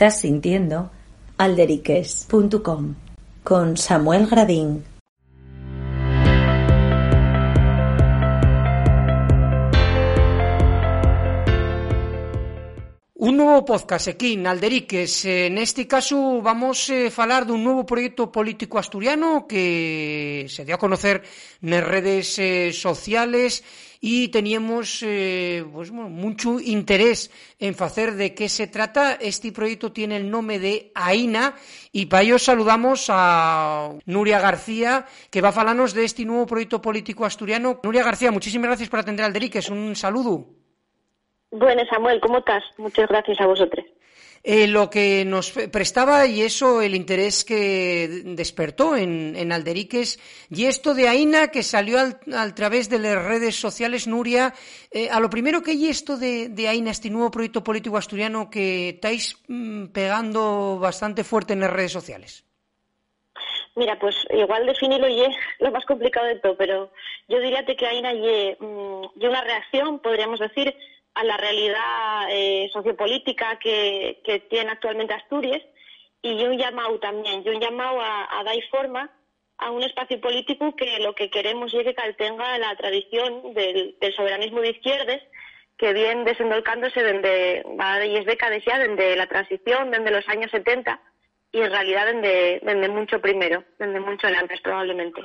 Estás sintiendo alderiques.com con Samuel Gradín. Un nuevo podcast aquí en Alderiques. En este caso vamos a eh, falar dun novo proxecto político asturiano que se dio a conocer nas redes eh, sociales e teníamos eh, pues, bueno, mucho interés en facer de qué se trata. Este proyecto tiene el nombre de AINA y para ello saludamos a Nuria García que va a falarnos de este nuevo proyecto político asturiano. Nuria García, muchísimas gracias por atender Alderiques. Un saludo. Bueno, Samuel, ¿cómo estás? Muchas gracias a vosotros. Eh, lo que nos prestaba y eso el interés que despertó en, en Alderiques y esto de Aina que salió al, través de las redes sociales Nuria eh, a lo primero que hay esto de, Aina este nuevo proyecto político asturiano que estáis mmm, pegando bastante fuerte en las redes sociales. Mira, pues igual definirlo y es lo más complicado de todo, pero yo diría que Aina y, mmm, y una reacción, podríamos decir, a la realidad eh, sociopolítica que, que, tiene actualmente Asturias y un llamado también, yo un llamado a, a dar forma a un espacio político que lo que queremos es que tenga la tradición del, del, soberanismo de izquierdas que viene desendolcándose desde varias décadas ya, desde la transición, desde los años 70 y en realidad desde, desde mucho primero, desde mucho antes probablemente.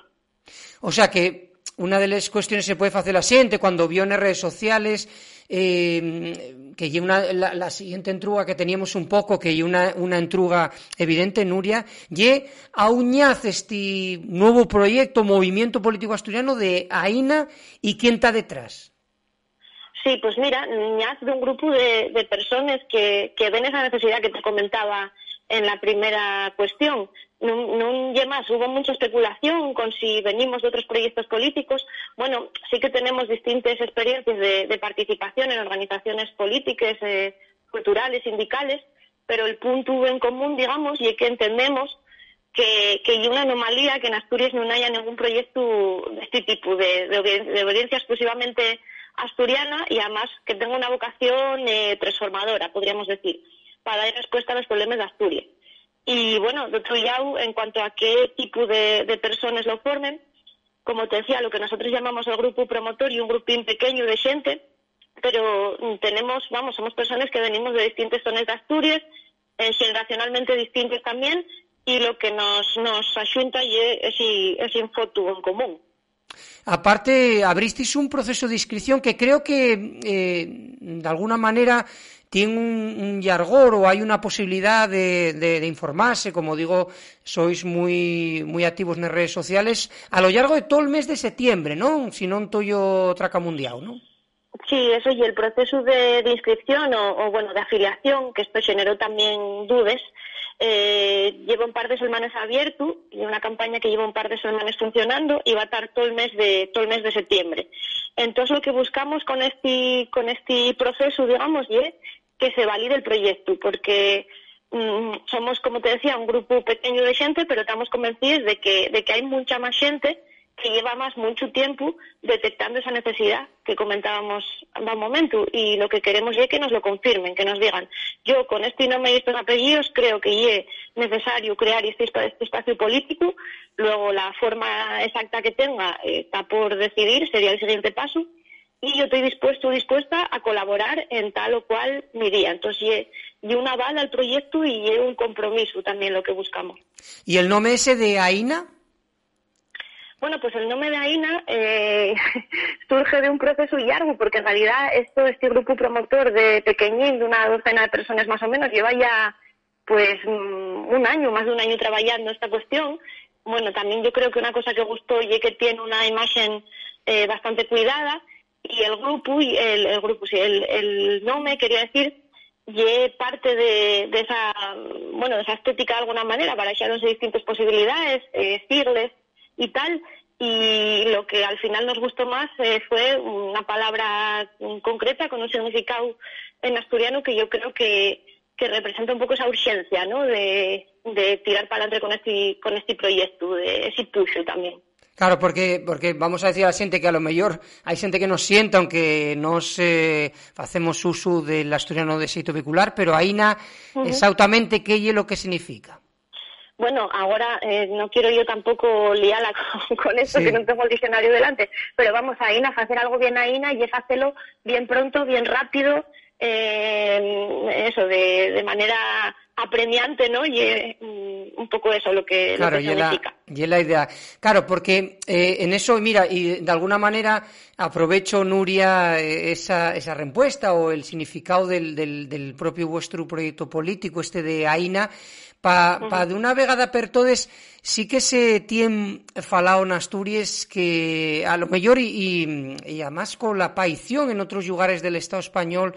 O sea que una de las cuestiones se puede hacer la siguiente, cuando vio en redes sociales eh, que lle una, la, siguiente entruga que teníamos un poco, que lle una, una entruga evidente, Nuria, lle auñaz este nuevo proyecto, movimiento político asturiano de AINA y quién está detrás. Sí, pues mira, ñaz de un grupo de, de personas que, que ven esa necesidad que te comentaba en la primera cuestión. Non, non lle máis, hubo mucha especulación con si venimos de outros proyectos políticos. Bueno, sí que tenemos distintas experiencias de, participación en organizaciones políticas, eh, culturales, sindicales, pero el punto en común, digamos, y es que entendemos que, hay una anomalía que en Asturias no haya ningún proyecto de este tipo, de, de, de obediencia exclusivamente asturiana y además que tenga una vocación eh, transformadora, podríamos decir para dar respuesta a los problemas de Asturias. Y bueno, lado, en cuanto a qué tipo de, personas lo formen, como te decía, lo que nosotros llamamos el grupo promotor y un grupín pequeño de gente, pero tenemos, vamos, somos personas que venimos de distintas zonas de Asturias, eh, generacionalmente distintas también, y lo que nos, nos ayunta es, es, es infotu en común. Aparte, abristeis un proceso de inscripción que creo que, eh, de alguna manera, tiene un, un yargor o hay una posibilidad de, informarse, como digo, sois muy, muy activos en redes sociales, a lo largo de todo el mes de septiembre, ¿no? Si no estoy traca mundial, ¿no? Sí, eso y el proceso de, de inscripción o, o, bueno, de afiliación, que esto generó también dudas, eh, lleva un par de semanas abierto y una campaña que lleva un par de semanas funcionando y va a estar todo el mes de todo el mes de septiembre. Entonces lo que buscamos con este con este proceso, digamos, y que se valide el proyecto, porque mm, somos, como te decía, un grupo pequeño de gente, pero estamos convencidos de que, de que hay mucha más gente que lleva más mucho tiempo detectando esa necesidad que comentábamos en un momento. Y lo que queremos es que nos lo confirmen, que nos digan yo con este nombre y estos apellidos creo que es necesario crear este, este espacio político, luego la forma exacta que tenga eh, está por decidir, sería el siguiente paso y yo estoy dispuesto dispuesta a colaborar en tal o cual medida. Entonces, y, y un aval al proyecto y un compromiso también lo que buscamos. ¿Y el nombre ese de AINA? Bueno, pues el nombre de AINA eh, surge de un proceso largo, porque en realidad esto, este grupo promotor de pequeñín, de una docena de personas más o menos, lleva ya pues mm, un año, más de un año trabajando esta cuestión. Bueno, también yo creo que una cosa que gustó y que tiene una imagen eh, bastante cuidada y el grupo, y el, grupo, sí, el, el nombre quería decir y parte de, de, esa bueno de esa estética de alguna manera para echarnos distintas posibilidades eh, decirles y tal y lo que al final nos gustó más eh, fue una palabra concreta con un significado en asturiano que yo creo que, representa un poco esa urgencia ¿no? de, de tirar para adelante con este, con este proyecto, de ese impulso también. Claro, porque porque vamos a decir a la gente que a lo mejor hay gente que nos sienta, aunque nos eh, hacemos uso del asturiano de xeito vehicular, pero aina uh -huh. exactamente que é lo que significa. Bueno, ahora eh, no quiero yo tampoco liarla con, con esto, sí. que no tengo el diccionario delante, pero vamos a INA, a hacer algo bien a INA y es hacerlo bien pronto, bien rápido, eh, eso, de, de manera apremiante, ¿no? Y eh, un poco eso lo que, claro, lo que y significa. La, y es la idea. Claro, porque eh, en eso, mira, y de alguna manera aprovecho, Nuria, esa, esa respuesta o el significado del, del, del propio vuestro proyecto político, este de AINA, para pa de unha vegada per todes sí que se tien falado en Asturias que a lo mellor y, y, y además con la aparición en otros lugares del Estado español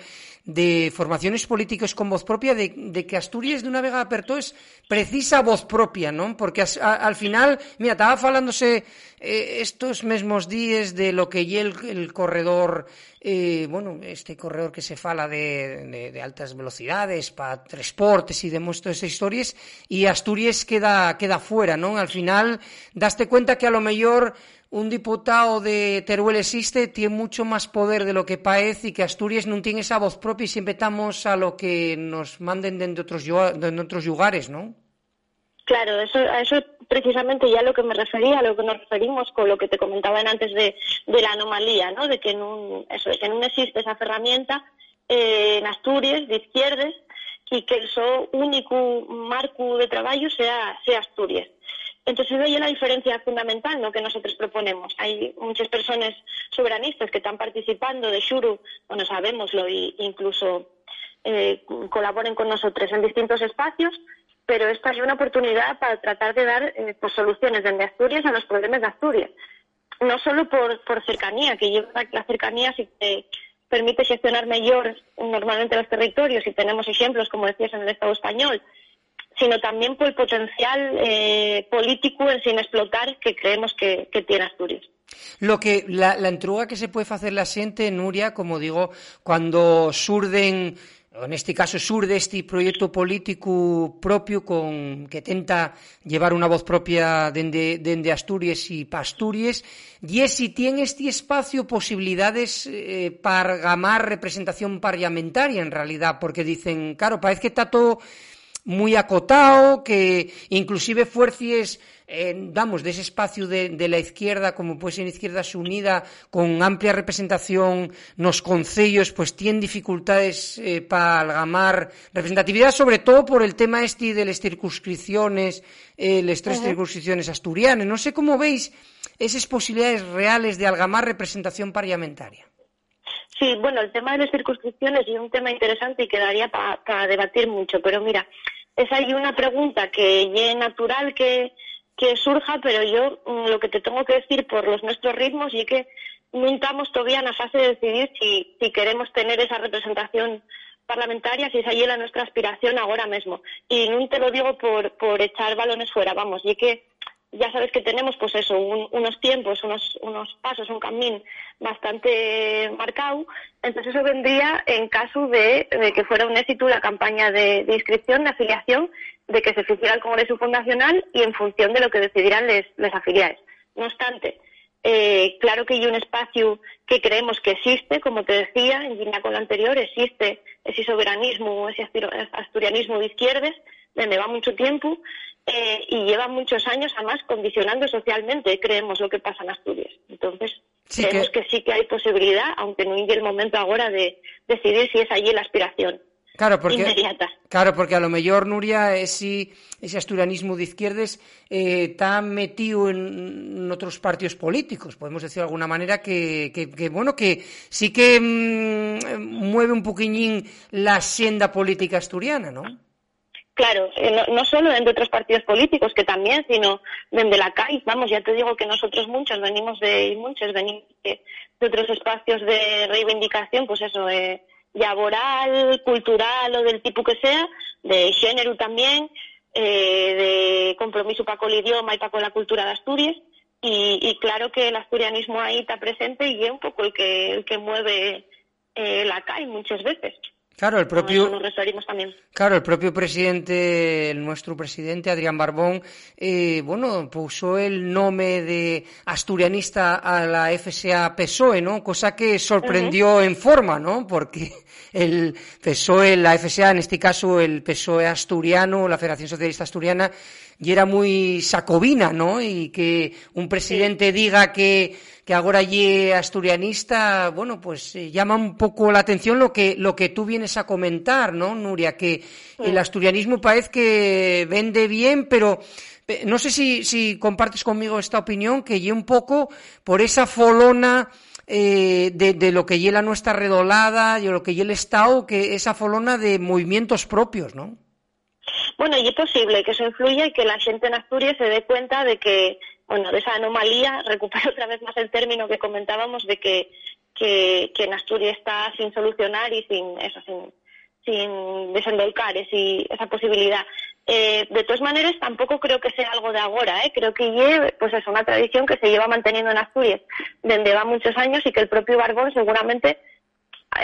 de formaciones políticas con voz propia, de, de que Asturias de una vega per todas precisa voz propia, ¿no? Porque a, al final, mira, estaba falándose eh, estos mesmos días de lo que lle el, corredor, eh, bueno, este corredor que se fala de, de, de altas velocidades para transportes y todas esas historias, y Asturias queda, queda fuera, Al final, daste cuenta que a lo mejor un diputado de Teruel existe, tiene mucho más poder de lo que parece y que Asturias no tiene esa voz propia y siempre estamos a lo que nos manden de otros, de otros lugares, ¿no? Claro, eso, a eso precisamente ya lo que me refería, a lo que nos referimos con lo que te comentaban antes de, la anomalía, ¿no? De que no, eso, de que existe esa herramienta eh, en Asturias, de izquierdas, y que el único marco de trabajo sea, sea Asturias. Entonces, ahí la diferencia fundamental ¿no? que nosotros proponemos. Hay muchas personas soberanistas que están participando de Shuru, bueno, sabemoslo, e incluso eh, colaboren con nosotros en distintos espacios, pero esta es una oportunidad para tratar de dar eh, pues, soluciones desde Asturias a los problemas de Asturias. No solo por, por cercanía, que lleva la cercanía sí que permite gestionar mejor normalmente los territorios, y tenemos ejemplos, como decías, en el Estado español, sino también por el potencial eh, político en sin explotar que creemos que, tiene Asturias. Lo que la, la entruga que se puede hacer la xente, Nuria, como digo, cuando surden en este caso surde este proyecto político propio con que tenta llevar una voz propia dende, dende Asturias y para Asturias y es si tiene este espacio posibilidades eh, para gamar representación parlamentaria en realidad porque dicen, claro, parece que está todo muy acotado, que inclusive fuerces, eh, damos, de ese espacio de, de, la izquierda, como puede ser Izquierda Unida, con amplia representación nos concellos, pues tienen dificultades eh, para algamar representatividad, sobre todo por el tema este de las circunscripciones, eh, las tres uh -huh. circunscripciones asturianas. No sé cómo veis esas posibilidades reales de algamar representación parlamentaria. Sí, bueno, el tema de las circunscripciones es un tema interesante y quedaría para pa debatir mucho, pero mira, es ahí una pregunta que es natural que, que surja, pero yo mm, lo que te tengo que decir por los nuestros ritmos y que no estamos todavía en la fase de decidir si, si queremos tener esa representación parlamentaria, si es la nuestra aspiración ahora mismo. Y no te lo digo por, por echar balones fuera, vamos, y que ya sabes que tenemos pues eso, un, unos tiempos, unos, unos pasos, un camino bastante marcado, entonces eso vendría en caso de, de que fuera un éxito la campaña de, inscripción, de afiliación, de que se hiciera el Congreso Fundacional y en función de lo que decidieran les, les afiliados. No obstante, eh, claro que hay un espacio que creemos que existe, como te decía, en línea con lo anterior, existe ese soberanismo, ese asturianismo de izquierdas, donde va mucho tiempo, eh, y lleva muchos años además condicionando socialmente, creemos, lo que pasa en Asturias. Entonces, sí creemos que... que... sí que hay posibilidad, aunque no llegue el momento ahora de decidir si es allí la aspiración. Claro, porque, inmediata. claro, porque a lo mejor, Nuria, ese, ese asturianismo de izquierdas eh, está metido en, en, otros partidos políticos, podemos decir de alguna manera, que, que, que bueno, que sí que mmm, mueve un poquillín la senda política asturiana, ¿no? Claro, eh, no, no, solo de otros partidos políticos, que también, sino desde la CAI. Vamos, ya te digo que nosotros muchos venimos de, muchos venimos de, de otros espacios de reivindicación, pues eso, eh, laboral, cultural o del tipo que sea, de género también, eh, de compromiso para con el idioma y para con la cultura de Asturias. Y, y, claro que el asturianismo ahí está presente y es un poco el que, el que mueve eh, la CAI muchas veces. Claro, el propio. nos referimos también. Claro, el propio presidente, nuestro presidente Adrián Barbón, eh, bueno, puso el nombre de asturianista a la FSA PSOE, ¿no? Cosa que sorprendió en forma, ¿no? Porque el PSOE, la FSA, en este caso el PSOE asturiano, la Federación Socialista Asturiana, y era muy sacobina, ¿no? Y que un presidente diga que, que ahora allí asturianista, bueno, pues eh, llama un poco la atención lo que, lo que tú vienes a comentar, ¿no, Nuria? Que el asturianismo parece que vende bien, pero no sé si, si compartes conmigo esta opinión, que yo un poco por esa folona eh, de, de, lo que lleva nuestra redolada, y lo que lleva el Estado, que esa folona de movimientos propios, ¿no? Bueno, y es posible que eso influya y que la gente en Asturias se dé cuenta de que, bueno, de esa anomalía, recupero otra vez más el término que comentábamos de que, que, en Asturias está sin solucionar y sin eso, sin, sin ese, esa posibilidad. Eh, de todas maneras, tampoco creo que sea algo de ahora, ¿eh? creo que pues es una tradición que se lleva manteniendo en Asturias desde va muchos años y que el propio Barbón seguramente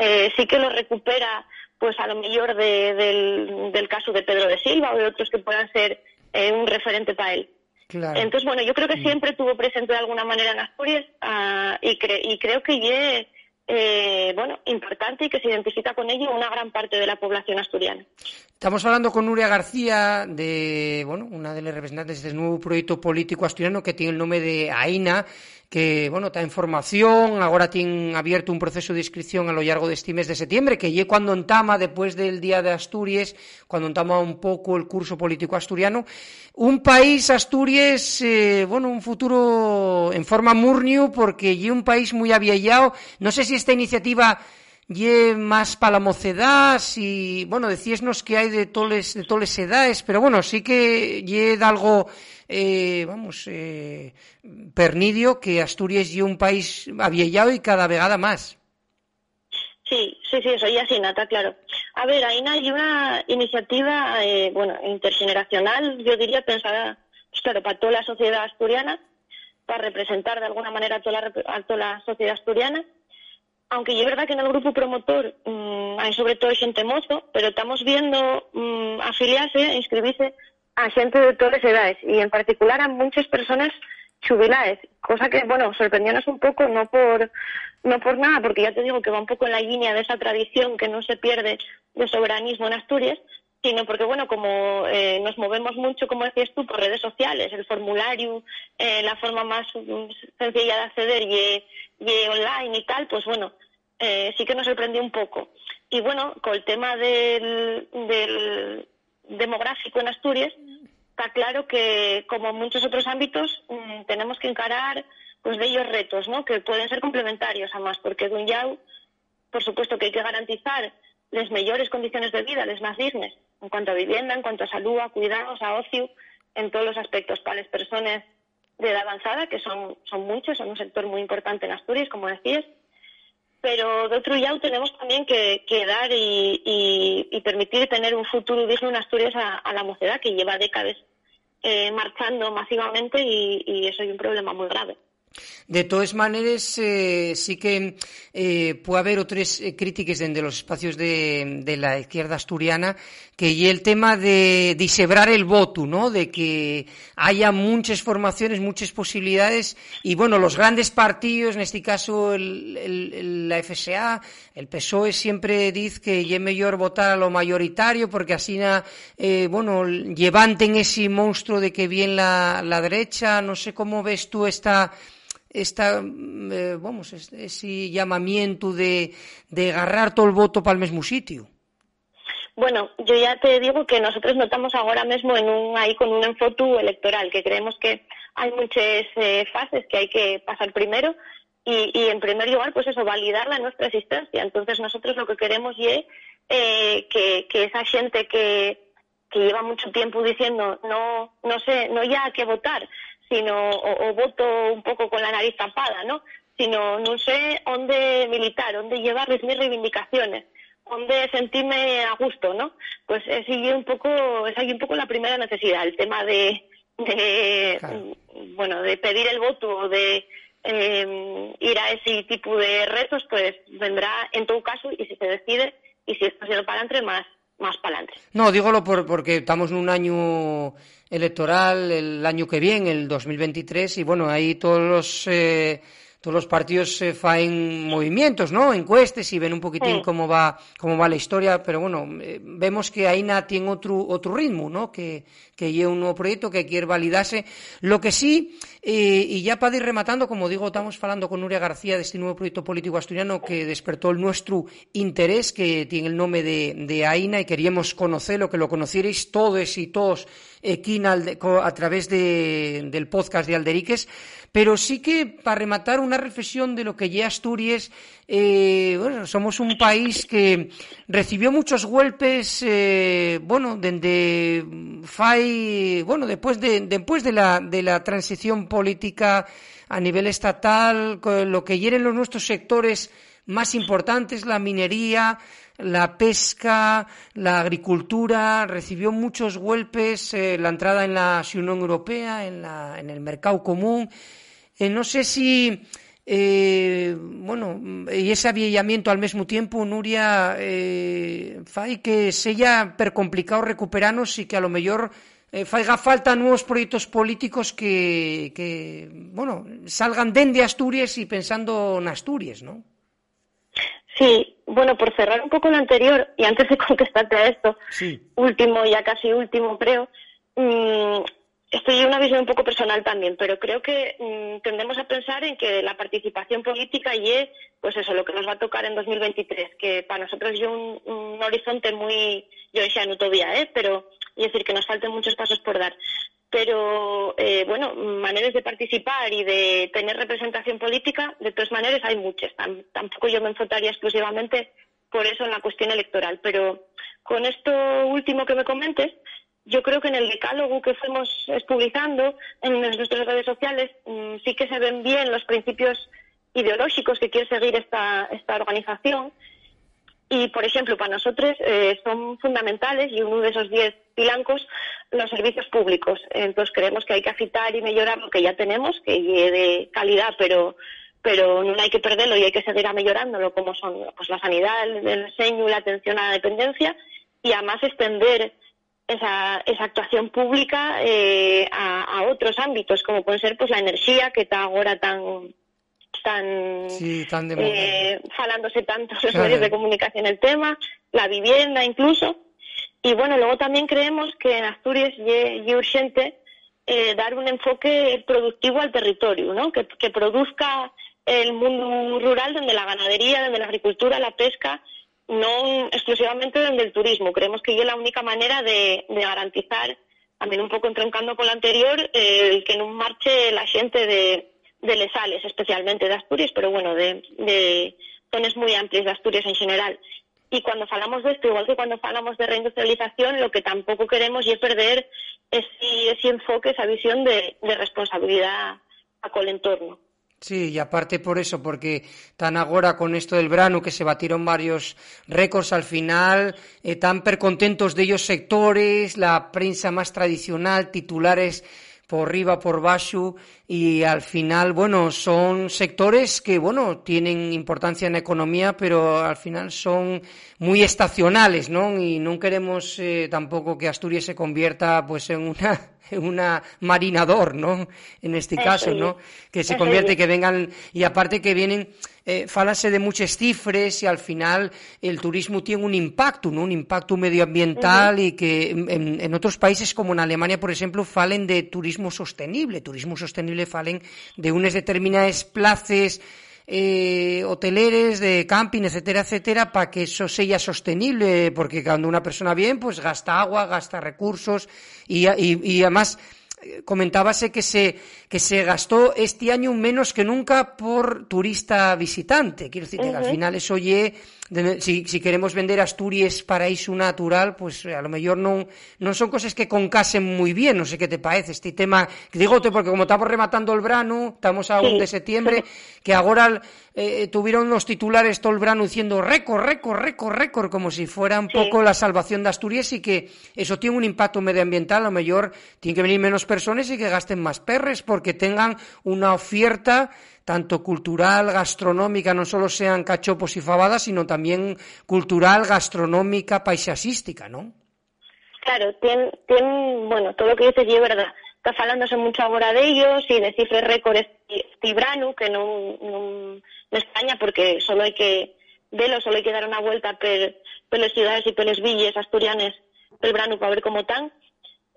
eh, sí que lo recupera pues a lo mejor del, caso de Pedro de Silva o de otros que puedan ser eh, un referente para él. Entonces, bueno, yo creo que mm. siempre tuvo presente de alguna manera en Asturias ah, y, y creo que es eh, bueno, importante y que se identifica con ello una gran parte de la población asturiana. Estamos hablando con Nuria García, de bueno, una de las representantes de este nuevo proyecto político asturiano que tiene el nombre de AINA, que, bueno, está en formación, ahora tiene abierto un proceso de inscripción a lo largo de este mes de septiembre, que lle cuando entama, después del Día de Asturias, cuando entama un poco el curso político asturiano, un país, Asturias, eh, bueno, un futuro en forma murnio, porque lle un país muy aviellado. No sé si esta iniciativa lle más para la mocedad, si, bueno, decíesnos que hay de todas de toles edades, pero bueno, sí que lle da algo eh, vamos, eh, pernidio que Asturias y un país aviellado y cada vegada más. Sí, sí, sí, eso ya así, Nata, claro. A ver, ahí hay una iniciativa, eh, bueno, intergeneracional, yo diría, pensada, pues claro, para toda la sociedad asturiana, para representar de alguna manera a toda la, a toda la sociedad asturiana, aunque es verdad que en el grupo promotor mm, hay sobre todo gente mozo, pero estamos viendo mm, afiliarse, inscribirse a gente de todas las edades y en particular a muchas personas jubiladas, cosa que, bueno, sorprendiónos un poco, no por, no por nada, porque ya te digo que va un poco en la línea de esa tradición que no se pierde de soberanismo en Asturias, sino porque, bueno, como eh, nos movemos mucho, como decías tú, por redes sociales, el formulario, eh, la forma más sencilla de acceder y, y online y tal, pues bueno, eh, sí que nos sorprendió un poco. Y bueno, con el tema del, del demográfico en Asturias, está claro que, como en muchos otros ámbitos, mm, tenemos que encarar pues de ellos retos, ¿no? Que pueden ser complementarios, además, porque de un yau, por supuesto que hay que garantizar las mejores condiciones de vida, las más dignas, en cuanto a vivienda, en cuanto a salud, a cuidados, a ocio, en todos los aspectos para las personas de edad avanzada, que son, son muchos, son un sector muy importante en Asturias, como decías, pero de otro lado tenemos también que, dar y, permitir tener un futuro digno en Asturias a, la mocedad que lleva décadas eh, marchando masivamente y, y eso es un problema muy grave. De todas maneras, eh, sí que eh, puede haber otras eh, críticas desde los espacios de, la izquierda asturiana, que y el tema de disebrar el voto, ¿no? De que haya muchas formaciones, muchas posibilidades, y bueno, los grandes partidos, en este caso la FSA, el PSOE siempre dice que es mejor votar a lo mayoritario, porque así, eh, bueno, levanten ese monstruo de que viene la, la derecha, no sé cómo ves tú esta esta, eh, vamos, ese llamamiento de, de agarrar todo el voto para el mismo sitio? Bueno, yo ya te digo que nosotros notamos ahora mismo en un, ahí con un enfoque electoral, que creemos que hay muchas eh, fases que hay que pasar primero y, y, en primer lugar, pues eso, validar la nuestra existencia. Entonces nosotros lo que queremos es eh, que, que esa gente que, que lleva mucho tiempo diciendo no, no sé, no ya a qué votar, sino o, voto un poco con la nariz tapada, ¿no? Sino no sé dónde militar, dónde llevar mis reivindicaciones, dónde sentirme a gusto, ¿no? Pues es un poco, es ahí un poco la primera necesidad, el tema de, bueno, de pedir el voto o de em, ir a ese tipo de retos, pues vendrá en todo caso y si se decide y si esto sigue para adelante, más, más para adelante. No, dígolo por, porque estamos en un año electoral el año que viene, el 2023, y bueno, ahí todos los... Eh, todos los partidos se faen movimientos, ¿no? Encuestes y ven un poquitín cómo va cómo va la historia, pero bueno, eh, vemos que AINA tiene otro otro ritmo, ¿no? Que que lleva un nuevo proyecto que quiere validarse. Lo que sí, eh, y ya para ir rematando, como digo, estamos hablando con Nuria García de este nuevo proyecto político asturiano que despertó el nuestro interés, que tiene el nombre de, de AINA y queríamos conocerlo, que lo conocierais todos y todos aquí a través del podcast de Alderiques. Pero sí que, para rematar, una reflexión de lo que ya Asturias, eh, bueno, somos un país que recibió muchos golpes, eh, bueno, desde FAI, bueno, después de, después de la, de la transición política a nivel estatal, lo que hieren los nuestros sectores más importantes, la minería, la pesca, la agricultura, recibió muchos golpes, eh, la entrada en la Unión Europea, en, la, en el mercado común, eh, no sé si, eh, bueno, y ese avillamiento al mismo tiempo, Nuria, eh, fai que sea per complicado recuperarnos y que a lo mejor eh, faiga falta nuevos proyectos políticos que, que bueno, salgan de Asturias y pensando en Asturias, ¿no? Sí, bueno, por cerrar un poco lo anterior, y antes de contestarte a esto, último, ya casi último, creo, mmm, estoy en una visión un poco personal también, pero creo que mm, tendemos a pensar en que la participación política y es, pues eso, lo que nos va a tocar en 2023, que para nosotros es un, horizonte muy, yo decía no todavía, ¿eh? pero es decir, que nos falten muchos pasos por dar. Pero, eh, bueno, maneras de participar y de tener representación política, de todas maneras hay muchas. tampoco yo me enfocaría exclusivamente por eso en la cuestión electoral. Pero con esto último que me comentes, yo creo que en el decálogo que fuimos publicando en nuestras redes sociales mm, sí que se ven bien los principios ideológicos que quiere seguir esta, esta organización. Y, por ejemplo, para nosotros eh, son fundamentales y uno de esos diez pilancos los servicios públicos. Entonces creemos que hay que afitar y mejorar lo que ya tenemos, que de calidad, pero pero no hay que perderlo y hay que seguir mejorándolo, como son pues, la sanidad, el, el diseño, la atención a la dependencia, y además extender esa, esa actuación pública eh, a, otros ámbitos, como puede ser pues la energía, que está ahora tan tan, sí, tan eh, falándose tanto los medios de comunicación el tema, la vivienda incluso. Y bueno, luego también creemos que en Asturias es urgente eh, dar un enfoque productivo al territorio, ¿no? que, que produzca el mundo rural donde la ganadería, donde la agricultura, la pesca no exclusivamente desde el turismo. Creemos que es la única manera de, garantizar, también un poco entroncando con lo anterior, el que no marche la gente de, de Lesales, especialmente de Asturias, pero bueno, de, de zonas muy amplias de Asturias en general. Y cuando hablamos de esto, igual que cuando hablamos de reindustrialización, lo que tampoco queremos es perder ese, ese enfoque, esa visión de, responsabilidad a el entorno. Sí, y aparte por eso, porque tan agora con esto del verano que se batieron varios récords al final, eh, tan percontentos de ellos sectores, la prensa más tradicional, titulares por riba, por baixo e al final, bueno, son sectores que, bueno, tienen importancia na economía, pero al final son moi estacionales, non? E non queremos eh, tampouco que Asturias se convierta pues en una una marinador, ¿no? En este caso, ¿no? Que se convierte, que vengan, y aparte que vienen, eh, falase de muchas cifras y al final el turismo tiene un impacto, ¿no? Un impacto medioambiental y que en, otros países como en Alemania, por ejemplo, falen de turismo sostenible. Turismo sostenible falen de unas determinadas plazas eh, hoteleres, de camping, etcétera, etcétera, para que eso sea sostenible, porque cuando una persona bien, pues gasta agua, gasta recursos y, y, además eh, comentábase que se, que se gastó este año menos que nunca por turista visitante. Quiero decir, que al final eso oye si, si queremos vender Asturias paraíso natural, pues a lo mejor no, no son cosas que concasen muy bien, no sé qué te parece este tema. Digote, porque como estamos rematando el verano, estamos a 1 de septiembre, que ahora eh, tuvieron los titulares todo el verano diciendo récord, récord, récord, récord, como si fuera un poco la salvación de Asturias y que eso tiene un impacto medioambiental, a lo mejor tiene que venir menos personas y que gasten más perres, porque tengan una oferta tanto cultural, gastronómica, no solo sean cachopos y fabadas, sino también cultural, gastronómica, paisajística, ¿no? Claro, tiene, bueno, todo lo que dices es verdad. Está falándose mucho ahora de ellos y de cifras récords Tibranu, que no, no, España, porque solo hay que verlo, solo hay que dar una vuelta por, las ciudades y por las villas asturianas del Branu para ver cómo están.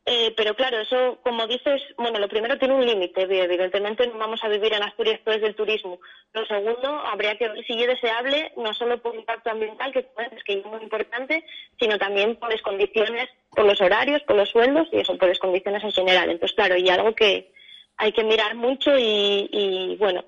Eh, pero claro, eso, como dices, bueno, lo primero tiene un límite, evidentemente no vamos a vivir en Asturias después del turismo. Lo segundo, habría que ver si es deseable, no solo por impacto ambiental, que es que es muy importante, sino también por las condiciones, por los horarios, por los sueldos y eso, por las condiciones en general. Entonces, claro, y algo que hay que mirar mucho y, y bueno,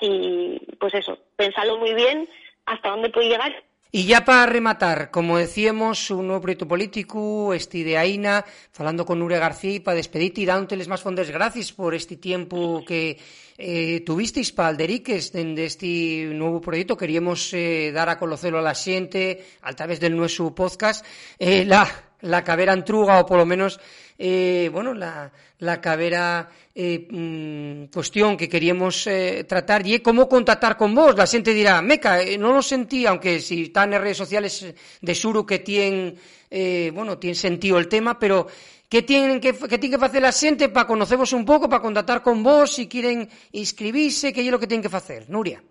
y pues eso, pensarlo muy bien hasta dónde puede llegar Y ya para rematar, como decíamos, un nuevo proyecto político, este de AINA, falando con Nuria García para despedirte y dándoteles más fondos gracias por este tiempo que eh, tuvisteis para Alderiques de este nuevo proyecto. Queríamos eh, dar a conocerlo a la gente a través del nuestro podcast. Eh, la, la cabera antruga, o por lo menos eh, bueno, la, la cabera eh, mm, cuestión que queríamos eh, tratar y cómo contactar con vos. La gente dirá, Meca, eh, no lo sentí, aunque si están en redes sociales de Suru que tienen, eh, bueno, tiene sentido el tema, pero ¿qué tienen que, qué tiene que hacer la gente para conoceros un poco, para contactar con vos, si quieren inscribirse, qué es lo que tienen que hacer? Nuria.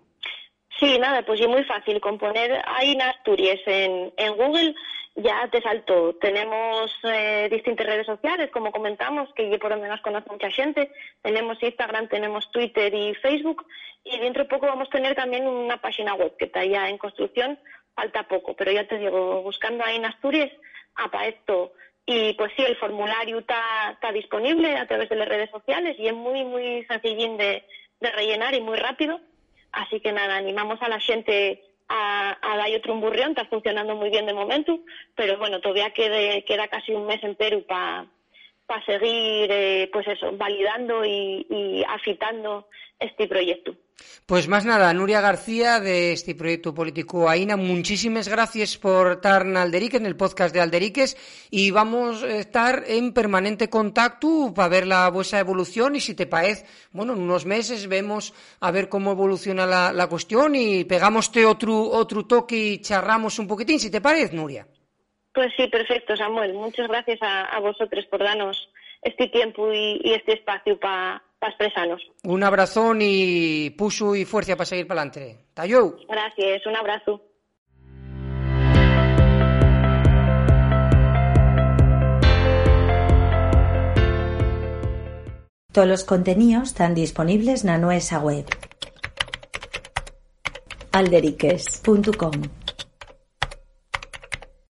Sí, nada, pues es muy fácil. Componer ahí en en, en Google ya te salto. Tenemos eh, distintas redes sociales, como comentamos, que por lo menos conoce mucha gente. Tenemos Instagram, tenemos Twitter y Facebook. Y dentro de poco vamos a tener también una página web que está ya en construcción. Falta poco, pero ya te digo, buscando ahí en Asturias, esto. Y pues sí, el formulario está, está disponible a través de las redes sociales y es muy, muy sencillín de, de rellenar y muy rápido. Así que nada, animamos a la gente a, a otro Trumburrión, está funcionando muy bien de momento, pero bueno, todavía quede, queda casi un mes entero para para seguir, eh, pues eso, validando y, y, este proyecto. Pues más nada, Nuria García de este proyecto político AINA, muchísimas gracias por estar en Alderiques, en el podcast de Alderiques, y vamos a estar en permanente contacto para ver la vuestra evolución y si te parece, bueno, en unos meses vemos a ver cómo evoluciona la, la cuestión y pegamos otro, otro toque y charramos un poquitín, si te parece, Nuria. Pues sí, perfecto, Samuel. Muchas gracias a, a vosotros por darnos este tiempo y, y este espacio para pa expresarnos. Un abrazón y puso y fuerza para seguir para adelante. Tayou. Gracias, un abrazo. Todos los contenidos están disponibles en nuestra web alderiques.com